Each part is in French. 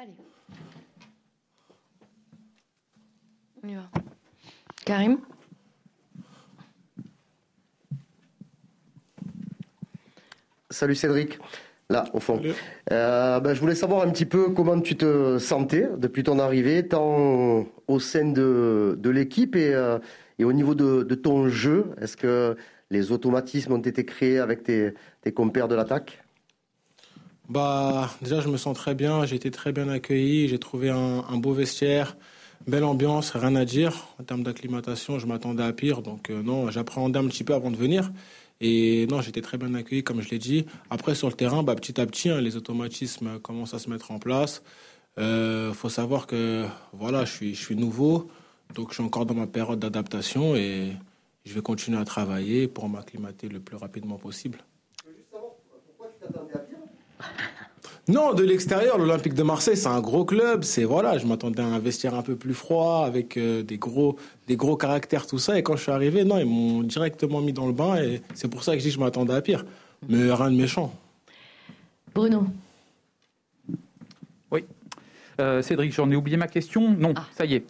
Allez. On y va. Karim Salut Cédric, là au fond. Euh, ben, je voulais savoir un petit peu comment tu te sentais depuis ton arrivée, tant au sein de, de l'équipe et, euh, et, au niveau de, de ton jeu. Est-ce que les automatismes ont été créés avec tes, tes compères de l'attaque? Bah, déjà, je me sens très bien. J'ai été très bien accueilli. J'ai trouvé un, beau vestiaire, belle ambiance, rien à dire. En termes d'acclimatation, je m'attendais à pire. Donc, euh, non, j'appréhendais un petit peu avant de venir. Et non, j'étais très bien accueilli, comme je l'ai dit. Après, sur le terrain, bah, petit à petit, hein, les automatismes commencent à se mettre en place. Il euh, faut savoir que voilà, je suis, je suis nouveau, donc je suis encore dans ma période d'adaptation et je vais continuer à travailler pour m'acclimater le plus rapidement possible. pourquoi tu t'attendais à non, de l'extérieur, l'Olympique de Marseille, c'est un gros club. C'est voilà, je m'attendais à un vestiaire un peu plus froid, avec euh, des gros, des gros caractères, tout ça. Et quand je suis arrivé, non, ils m'ont directement mis dans le bain. Et c'est pour ça que je dis que je m'attendais à pire. Mais rien de méchant. Bruno. Oui. Euh, Cédric, j'en ai oublié ma question. Non, ah. ça y est.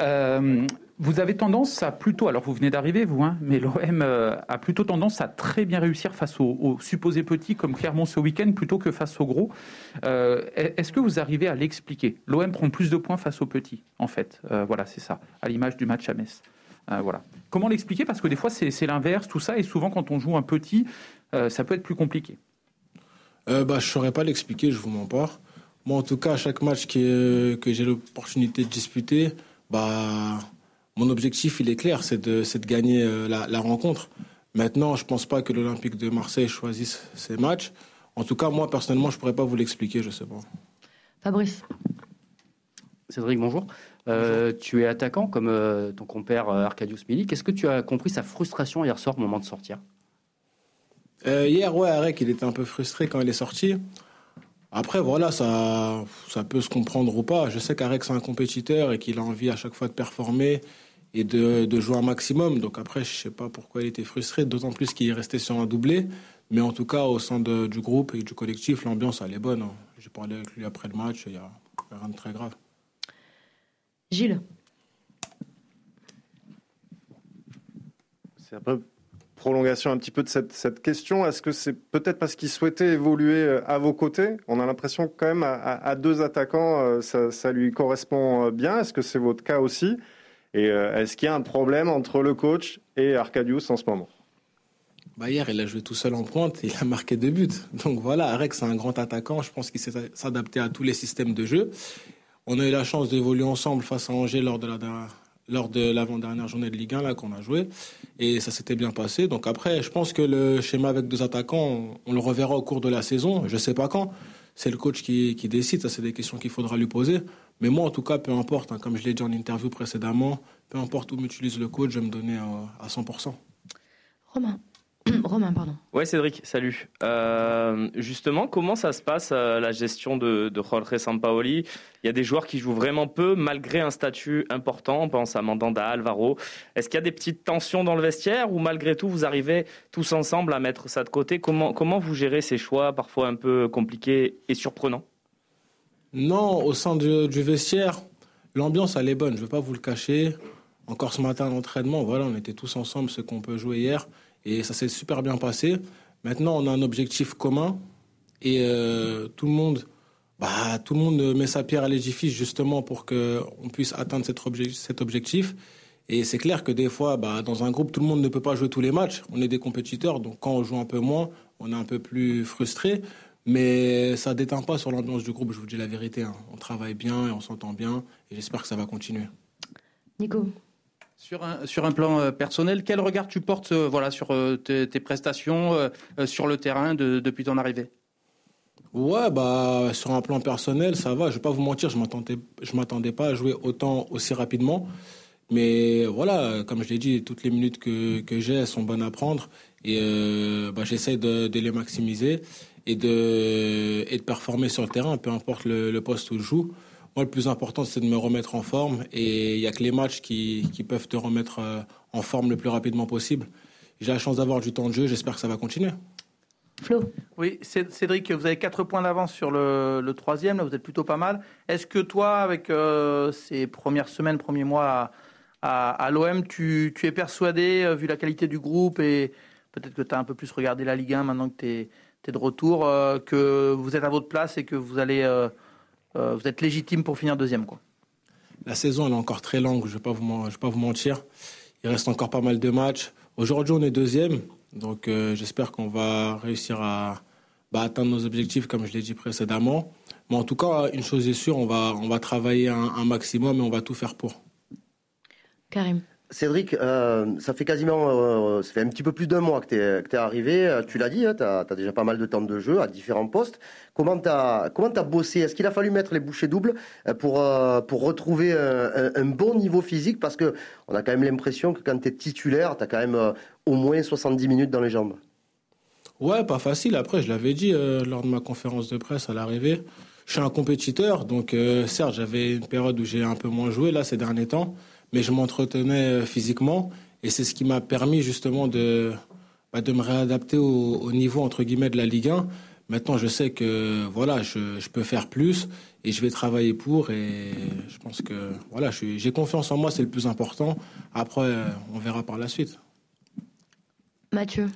Euh, vous avez tendance à plutôt, alors vous venez d'arriver vous, hein, mais l'OM euh, a plutôt tendance à très bien réussir face aux, supposés petits comme Clermont ce week-end plutôt que face aux gros. Euh, est-ce que vous arrivez à l'expliquer? L'OM prend plus de points face aux petits, en fait. Euh, voilà, c'est ça, à l'image du match à Metz. voilà. Comment l'expliquer? Parce que des fois c'est l'inverse, tout ça, et souvent quand on joue un petit, ça peut être plus compliqué. bah, je ne saurais pas l'expliquer, je vous mens pas. Moi, en tout cas, à chaque match que, que j'ai l'opportunité de disputer, bah mon objectif, il est clair, c'est de, de, gagner euh, la, rencontre. Maintenant, je ne pense pas que l'Olympique de Marseille choisisse ses matchs. En tout cas, moi, personnellement, je ne pourrais pas vous l'expliquer, je ne sais pas. Fabrice. Cédric, bonjour. Euh, tu es attaquant comme euh, ton compère Arcadius Milik. Est-ce que tu as compris sa frustration hier soir au moment de sortir? Hier, ouais, Arek, il était un peu frustré quand il est sorti. Après, voilà, ça, ça peut se comprendre ou pas. Je sais qu'Arek, c'est un compétiteur et qu'il a envie à chaque fois de performer et de, de, jouer un maximum. Donc après, je sais pas pourquoi il était frustré, d'autant plus qu'il est resté sur un doublé. Mais en tout cas, au sein de, du groupe et du collectif, l'ambiance, elle est bonne. Hein. J'ai parlé avec lui après le match, il n'y a rien de très grave. Gilles C'est un peu prolongation un petit peu de cette, cette question. Est-ce que c'est peut-être parce qu'il souhaitait évoluer euh, à vos côtés? On a l'impression que quand même à, à, deux attaquants, euh, ça, ça, lui correspond euh, bien. Est-ce que c'est votre cas aussi? Et euh, est-ce qu'il y a un problème entre le coach et Arcadius en ce moment? Hier, il a joué tout seul en pointe et il a marqué deux buts. Donc voilà, Arek, c'est un grand attaquant. Je pense qu'il sait s'adapter à tous les systèmes de jeu. On a eu la chance d'évoluer ensemble face à Angers lors de la lors de l'avant-dernière journée de Ligue 1 là qu'on a joué et ça s'était bien passé. Donc après, je pense que le schéma avec deux attaquants, on, le reverra au cours de la saison. Je sais pas quand. C'est le coach qui, qui décide. Ça, c'est des questions qu'il faudra lui poser. Mais moi, en tout cas, peu importe, hein, comme je l'ai dit en interview précédemment, peu importe où m'utilise le coach, je vais me donner à, 100%. Romain. Romain, pardon. Ouais, Cédric, salut. Euh, justement, comment ça se passe euh, la gestion de, de Jorge Sampaoli? Il y a des joueurs qui jouent vraiment peu malgré un statut important. On pense à Mandanda, Alvaro. Est-ce qu'il y a des petites tensions dans le vestiaire ou malgré tout vous arrivez tous ensemble à mettre ça de côté? Comment, comment vous gérez ces choix parfois un peu compliqués et surprenants? Non, au sein du, vestiaire, l'ambiance, elle est bonne, je ne vais pas vous le cacher. Encore ce matin l'entraînement, voilà, on était tous ensemble, ce qu'on peut jouer hier, et ça s'est super bien passé. Maintenant, on a un objectif commun, et euh, tout le monde, bah, tout le monde met sa pierre à l'édifice justement pour qu'on puisse atteindre cet, cet objectif. Et c'est clair que des fois, bah, dans un groupe, tout le monde ne peut pas jouer tous les matchs. On est des compétiteurs, donc quand on joue un peu moins, on est un peu plus frustré. Mais ça ne déteint pas sur l'ambiance du groupe, je vous dis la vérité. Hein. On travaille bien et on s'entend bien et j'espère que ça va continuer. Nico sur un, sur un plan euh, personnel, quel regard tu portes euh, voilà, sur euh, tes, prestations sur le terrain depuis ton arrivée? Ouais, bah, sur un plan personnel, ça va. Je vais pas vous mentir, je m'attendais, je m'attendais pas à jouer autant aussi rapidement. Mais voilà, comme je l'ai dit, toutes les minutes que, que j'ai, elles sont bonnes à prendre. Et bah, j'essaie de, de les maximiser et de, et de performer sur le terrain, peu importe le, poste où je joue. Moi, le plus important, c'est de me remettre en forme. Et il n'y a que les matchs qui, qui, peuvent te remettre euh, en forme le plus rapidement possible. J'ai la chance d'avoir du temps de jeu. J'espère que ça va continuer. Flo. Oui, Cédric, vous avez 4 points d'avance sur le, troisième, là vous êtes plutôt pas mal. Est-ce que toi, avec euh, ces premières semaines, premiers mois à, l'OM, tu, es persuadé, euh, vu la qualité du groupe et peut-être que tu as un peu plus regardé la Ligue 1 maintenant que tu es, de retour, euh, que vous êtes à votre place et que vous vous êtes légitime pour finir deuxième. La saison elle est encore très longue, je ne vais, pas vous, mentir. Il reste encore pas mal de matchs. Aujourd'hui on est deuxième, donc j'espère qu'on va réussir à bah, atteindre nos objectifs, comme je l'ai dit précédemment. Mais en tout cas, une chose est sûre, on va, on va travailler un, maximum et on va tout faire pour. Karim. Cédric, euh, ça fait quasiment, euh, ça fait un petit peu plus d'un mois que tu es, es, arrivé. Euh, tu l'as dit, hein, tu as, déjà pas mal de temps de jeu à différents postes. Comment tu as, comment as bossé? Est-ce qu'il a fallu mettre les bouchées doubles pour, pour retrouver un, un, bon niveau physique? Parce qu'on a quand même l'impression que quand tu es titulaire, tu as quand même au moins 70 minutes dans les jambes. Ouais, pas facile. Après, je l'avais dit euh, lors de ma conférence de presse à l'arrivée. Je suis un compétiteur, donc euh, certes, j'avais une période où j'ai un peu moins joué là ces derniers temps, mais je m'entretenais euh, physiquement et c'est ce qui m'a permis justement de bah, de me réadapter au, niveau entre guillemets de la Ligue 1. Maintenant, je sais que voilà, je, je peux faire plus et je vais travailler pour et je pense que voilà, j'ai confiance en moi, c'est le plus important. Après, on verra par la suite. Mathieu.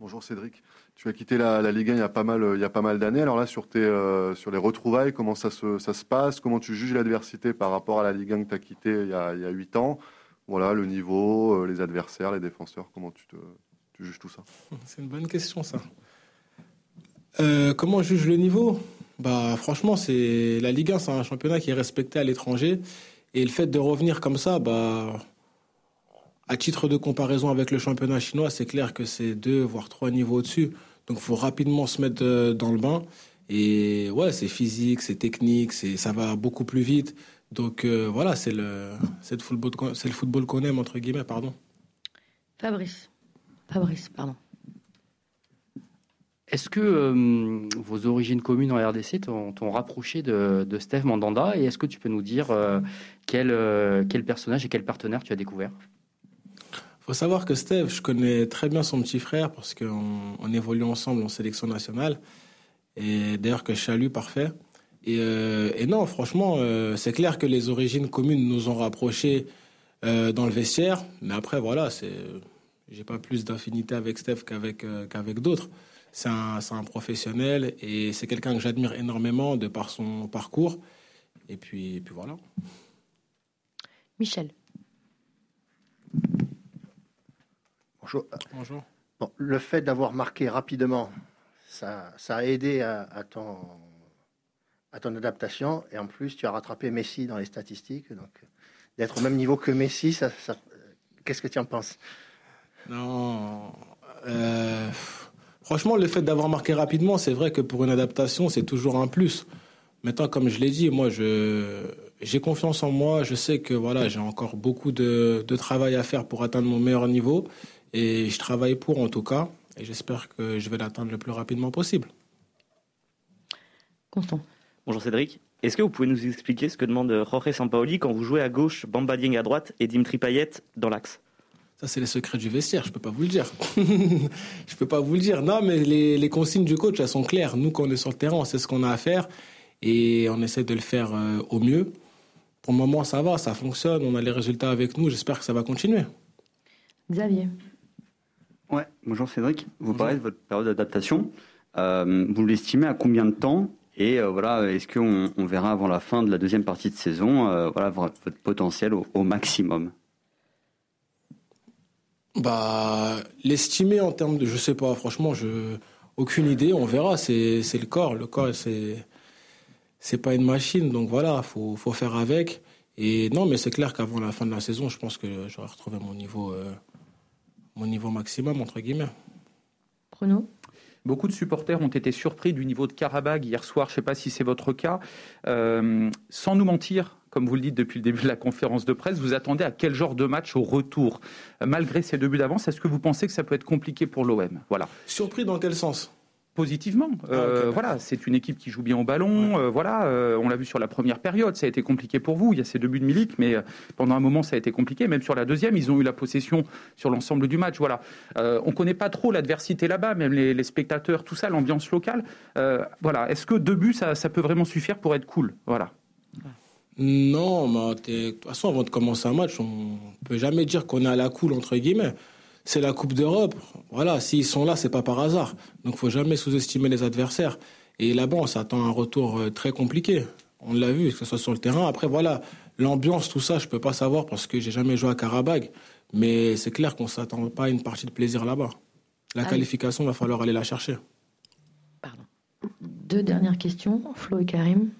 Bonjour Cédric. Tu as quitté la, Ligue 1 il y a pas mal, il y a pas mal d'années. Alors là, sur, tes, euh, sur les retrouvailles, comment ça se, ça se passe? Comment tu juges l'adversité par rapport à la Ligue 1 que tu as quitté il y a, il y a 8 ans? Voilà, le niveau, euh, les adversaires, les défenseurs, comment tu, tu juges tout ça? C'est une bonne question ça. Euh, comment je juge le niveau? Bah, Franchement, c'est la Ligue 1, c'est un championnat qui est respecté à l'étranger. Et le fait de revenir comme ça, bah, à titre de comparaison avec le championnat chinois, c'est clair que c'est deux, voire trois niveaux au-dessus. Donc, il faut rapidement se mettre euh, dans le bain. Et ouais, c'est physique, c'est technique, c'est, ça va beaucoup plus vite. Donc euh, voilà, c'est le, c'est le football, c'est le football qu'on aime entre guillemets, pardon. Fabrice, Fabrice, pardon. Est-ce que euh, vos origines communes en RDC t'ont, rapproché de, de, Steve Mandanda? Et est-ce que tu peux nous dire quel, quel personnage et quel partenaire tu as découvert? Faut savoir que Steve, je connais très bien son petit frère parce qu'on on évolue ensemble en sélection nationale. Et d'ailleurs que je salue parfait. Et, euh, non, franchement, euh, c'est clair que les origines communes nous ont rapprochés euh, dans le vestiaire. Mais après, voilà, c'est, j'ai pas plus d'affinité avec Steve qu'avec qu'avec d'autres. C'est un, c'est un professionnel et c'est quelqu'un que j'admire énormément de par son parcours. Et puis, et puis voilà. Michel. Bonjour. le fait d'avoir marqué rapidement, ça, ça a aidé à, ton, à ton adaptation. Et en plus, tu as rattrapé Messi dans les statistiques. Donc, d'être au même niveau que Messi, ça, qu'est-ce que tu en penses? Non. Euh, franchement, le fait d'avoir marqué rapidement, c'est vrai que pour une adaptation, c'est toujours un plus. Maintenant, comme je l'ai dit, moi, je, j'ai confiance en moi. Je sais que voilà, j'ai encore beaucoup de, de, travail à faire pour atteindre mon meilleur niveau. Et je travaille pour en tout cas, et j'espère que je vais l'atteindre le plus rapidement possible. Constant. Bonjour Cédric. Est-ce que vous pouvez nous expliquer ce que demande Jorge Sampaoli quand vous jouez à gauche, Bamba Dieng à droite et Dimitri Payet dans l'axe? Ça, c'est les secrets du vestiaire, je peux pas vous le dire. je peux pas vous le dire. Non, mais les, les, consignes du coach, elles sont claires. Nous, quand on est sur le terrain, on sait ce qu'on a à faire et on essaie de le faire euh, au mieux. Pour le moment, ça va, ça fonctionne, on a les résultats avec nous. J'espère que ça va continuer. Xavier. Ouais, bonjour Cédric. Vous parlez de votre période d'adaptation. Euh, vous l'estimez à combien de temps? Et euh, voilà, est-ce qu'on on verra avant la fin de la deuxième partie de saison euh, voilà, votre potentiel au, maximum? Bah, L'estimer en termes de. Je sais pas, franchement, je, aucune idée. On verra. C'est le corps. Le corps, c'est c'est pas une machine. Donc voilà, il faut, faut faire avec. Et non, mais c'est clair qu'avant la fin de la saison, je pense que j'aurai retrouvé mon niveau mon niveau maximum, entre guillemets. Bruno? Beaucoup de supporters ont été surpris du niveau de Karabag hier soir. Je ne sais pas si c'est votre cas. Euh, sans nous mentir, comme vous le dites depuis le début de la conférence de presse, vous attendez à quel genre de match au retour? Malgré ces deux buts d'avance, est-ce que vous pensez que ça peut être compliqué pour l'OM Voilà. Surpris dans quel sens? Positivement. Euh, voilà, c'est une équipe qui joue bien au ballon. Euh, voilà, euh, on l'a vu sur la première période, ça a été compliqué pour vous. Il y a ces deux buts de Milik, mais pendant un moment, ça a été compliqué. Même sur la deuxième, ils ont eu la possession sur l'ensemble du match. Voilà, on connaît pas trop l'adversité là-bas, même les, spectateurs, tout ça, l'ambiance locale. voilà, est-ce que deux buts, ça, ça, peut vraiment suffire pour être cool Voilà. Non, mais de toute façon, avant de commencer un match, on peut jamais dire qu'on est à la cool entre guillemets c'est la Coupe d'Europe. Voilà, s'ils sont là, c'est pas par hasard. Donc, faut jamais sous-estimer les adversaires. Et là-bas, on s'attend à un retour euh, très compliqué. On l'a vu, que ce soit sur le terrain. Après, voilà, l'ambiance, tout ça, je peux pas savoir parce que j'ai jamais joué à Karabag. Mais c'est clair qu'on s'attend pas à une partie de plaisir là-bas. La ah qualification, il va falloir aller la chercher. Pardon. Deux dernières questions, Flo et Karim.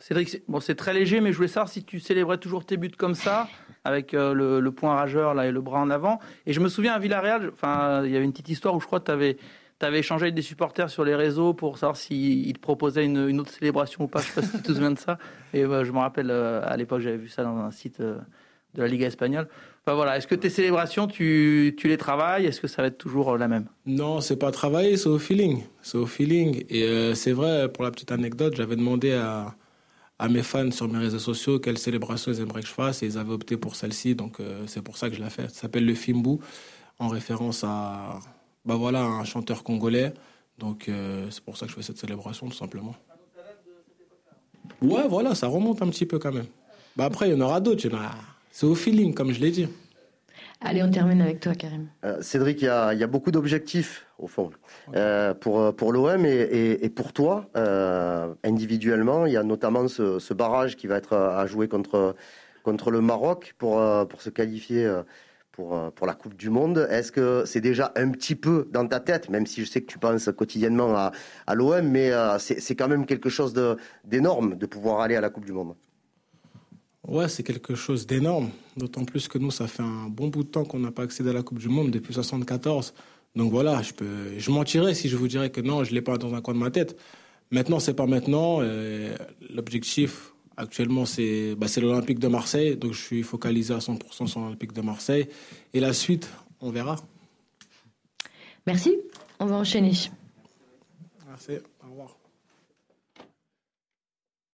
Cédric, bon, c'est très léger, mais je voulais savoir si tu célébrais toujours tes buts comme ça avec euh, le, point rageur là, et le bras en avant. Et je me souviens à Villarreal, enfin, il y avait une petite histoire où je crois que tu avais, avais échangé avec des supporters sur les réseaux pour savoir s'ils te proposaient une, autre célébration ou pas. Je ne sais pas si tu te souviens de ça. Et bah, je me rappelle, euh, à l'époque, j'avais vu ça dans un site euh, de la Liga espagnole. Enfin, voilà. Est-ce que tes célébrations, tu, tu les travailles? Est-ce que ça va être toujours la même? Non, c'est pas travailler, c'est au feeling. C'est au feeling. Et c'est vrai, pour la petite anecdote, j'avais demandé à à mes fans sur mes réseaux sociaux quelle célébration ils aimeraient que je fasse et ils avaient opté pour celle-ci. Donc euh, c'est pour ça que je l'ai fait. Ça s'appelle le Fimbu en référence à bah voilà, un chanteur congolais. Donc euh, c'est pour ça que je fais cette célébration tout simplement. Ouais, voilà, ça remonte un petit peu quand même. Bah après, il y en aura d'autres. C'est au feeling, comme je l'ai dit. Allez, on termine avec toi, Karim. Euh, Cédric, il y a, beaucoup d'objectifs, au fond, euh, pour, pour l'OM et, pour toi, euh, individuellement. Il y a notamment ce, barrage qui va être à jouer contre, contre le Maroc pour, pour se qualifier pour, pour la Coupe du Monde. Est-ce que c'est déjà un petit peu dans ta tête, même si je sais que tu penses quotidiennement à, à l'OM, mais c'est quand même quelque chose d'énorme de pouvoir aller à la Coupe du Monde? Ouais, c'est quelque chose d'énorme. D'autant plus que nous, ça fait un bon bout de temps qu'on n'a pas accédé à la Coupe du Monde depuis 74. Donc voilà, je peux, je mentirais si je vous dirais que non, je l'ai pas dans un coin de ma tête. Maintenant, c'est pas maintenant. Euh, l'objectif actuellement, c'est, bah, c'est l'Olympique de Marseille. Donc je suis focalisé à 100% sur l'Olympique de Marseille. Et la suite, on verra. Merci. On va enchaîner. Merci. Au revoir.